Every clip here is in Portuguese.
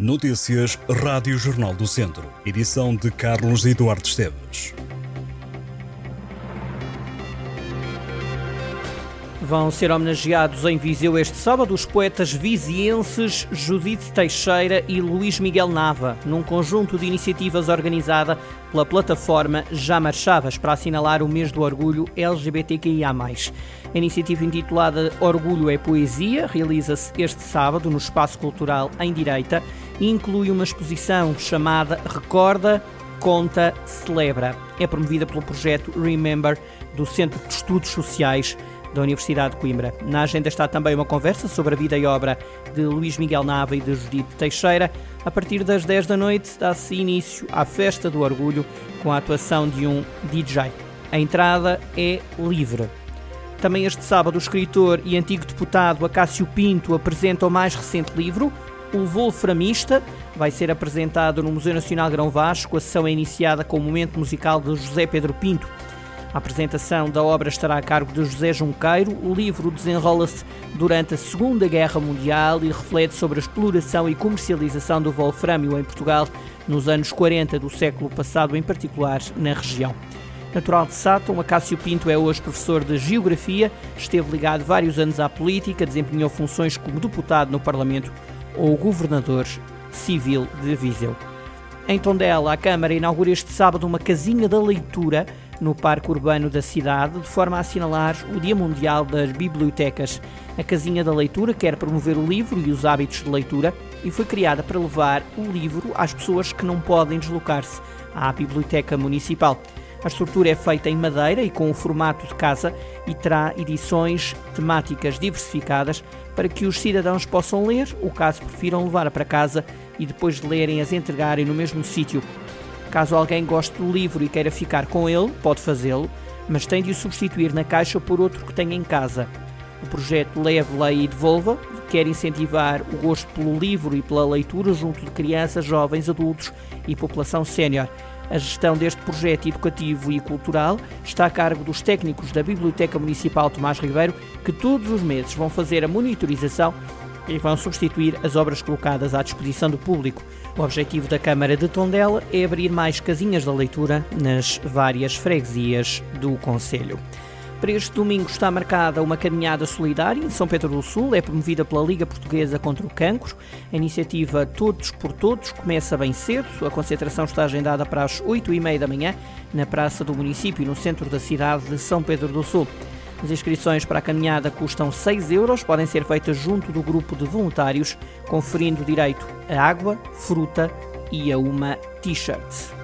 Notícias Rádio Jornal do Centro. Edição de Carlos Eduardo Esteves. Vão ser homenageados em Viseu este sábado os poetas vizienses Judite Teixeira e Luís Miguel Nava, num conjunto de iniciativas organizada pela plataforma Já Marchavas para assinalar o mês do orgulho LGBTQIA+. A iniciativa intitulada Orgulho é Poesia realiza-se este sábado no Espaço Cultural em Direita inclui uma exposição chamada Recorda, Conta, Celebra. É promovida pelo projeto Remember do Centro de Estudos Sociais da Universidade de Coimbra. Na agenda está também uma conversa sobre a vida e obra de Luís Miguel Nava e de Judite Teixeira. A partir das 10 da noite dá-se início à Festa do Orgulho com a atuação de um DJ. A entrada é livre. Também este sábado, o escritor e antigo deputado Acácio Pinto apresenta o mais recente livro, O Wolframista. Vai ser apresentado no Museu Nacional Grão Vasco. A sessão é iniciada com o momento musical de José Pedro Pinto. A apresentação da obra estará a cargo de José Junqueiro. O livro desenrola-se durante a Segunda Guerra Mundial e reflete sobre a exploração e comercialização do wolframio em Portugal nos anos 40 do século passado, em particular na região. Natural de Sátão, Acácio Pinto é hoje professor de Geografia, esteve ligado vários anos à política, desempenhou funções como deputado no Parlamento ou governador civil de Viseu. Em Tondela, a Câmara inaugura este sábado uma casinha da leitura no Parque Urbano da cidade, de forma a assinalar o Dia Mundial das Bibliotecas. A Casinha da Leitura quer promover o livro e os hábitos de leitura e foi criada para levar o livro às pessoas que não podem deslocar-se à Biblioteca Municipal. A estrutura é feita em madeira e com o formato de casa e terá edições temáticas diversificadas para que os cidadãos possam ler, o caso prefiram levar para casa e depois de lerem as entregarem no mesmo sítio. Caso alguém goste do livro e queira ficar com ele, pode fazê-lo, mas tem de o substituir na caixa por outro que tenha em casa. O projeto Leve, Leia e Devolva quer incentivar o gosto pelo livro e pela leitura junto de crianças, jovens, adultos e população sénior. A gestão deste projeto educativo e cultural está a cargo dos técnicos da Biblioteca Municipal Tomás Ribeiro, que todos os meses vão fazer a monitorização e vão substituir as obras colocadas à disposição do público. O objetivo da Câmara de Tondela é abrir mais casinhas da leitura nas várias freguesias do Conselho. Para este domingo está marcada uma caminhada solidária em São Pedro do Sul, é promovida pela Liga Portuguesa contra o Cancro. A iniciativa Todos por Todos começa bem cedo. A concentração está agendada para as 8 e meia da manhã na Praça do Município, no centro da cidade de São Pedro do Sul. As inscrições para a caminhada custam 6 euros, podem ser feitas junto do grupo de voluntários, conferindo direito a água, fruta e a uma t-shirt.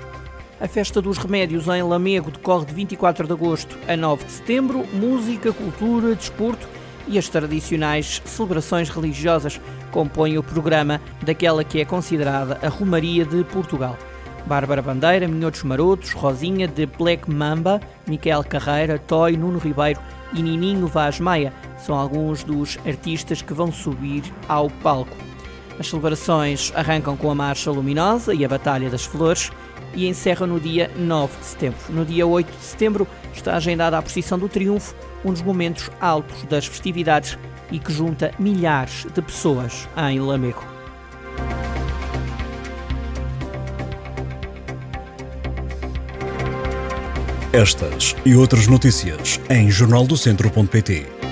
A Festa dos Remédios em Lamego decorre de 24 de agosto a 9 de setembro. Música, cultura, desporto e as tradicionais celebrações religiosas compõem o programa daquela que é considerada a Romaria de Portugal. Bárbara Bandeira, Minhotos Marotos, Rosinha de Black Mamba, Miquel Carreira, Toy, Nuno Ribeiro e Nininho Vaz Maia são alguns dos artistas que vão subir ao palco. As celebrações arrancam com a Marcha Luminosa e a Batalha das Flores e encerra no dia 9 de setembro. No dia 8 de setembro está agendada a procissão do Triunfo, um dos momentos altos das festividades e que junta milhares de pessoas em Lamego. Estas e outras notícias em jornaldocentro.pt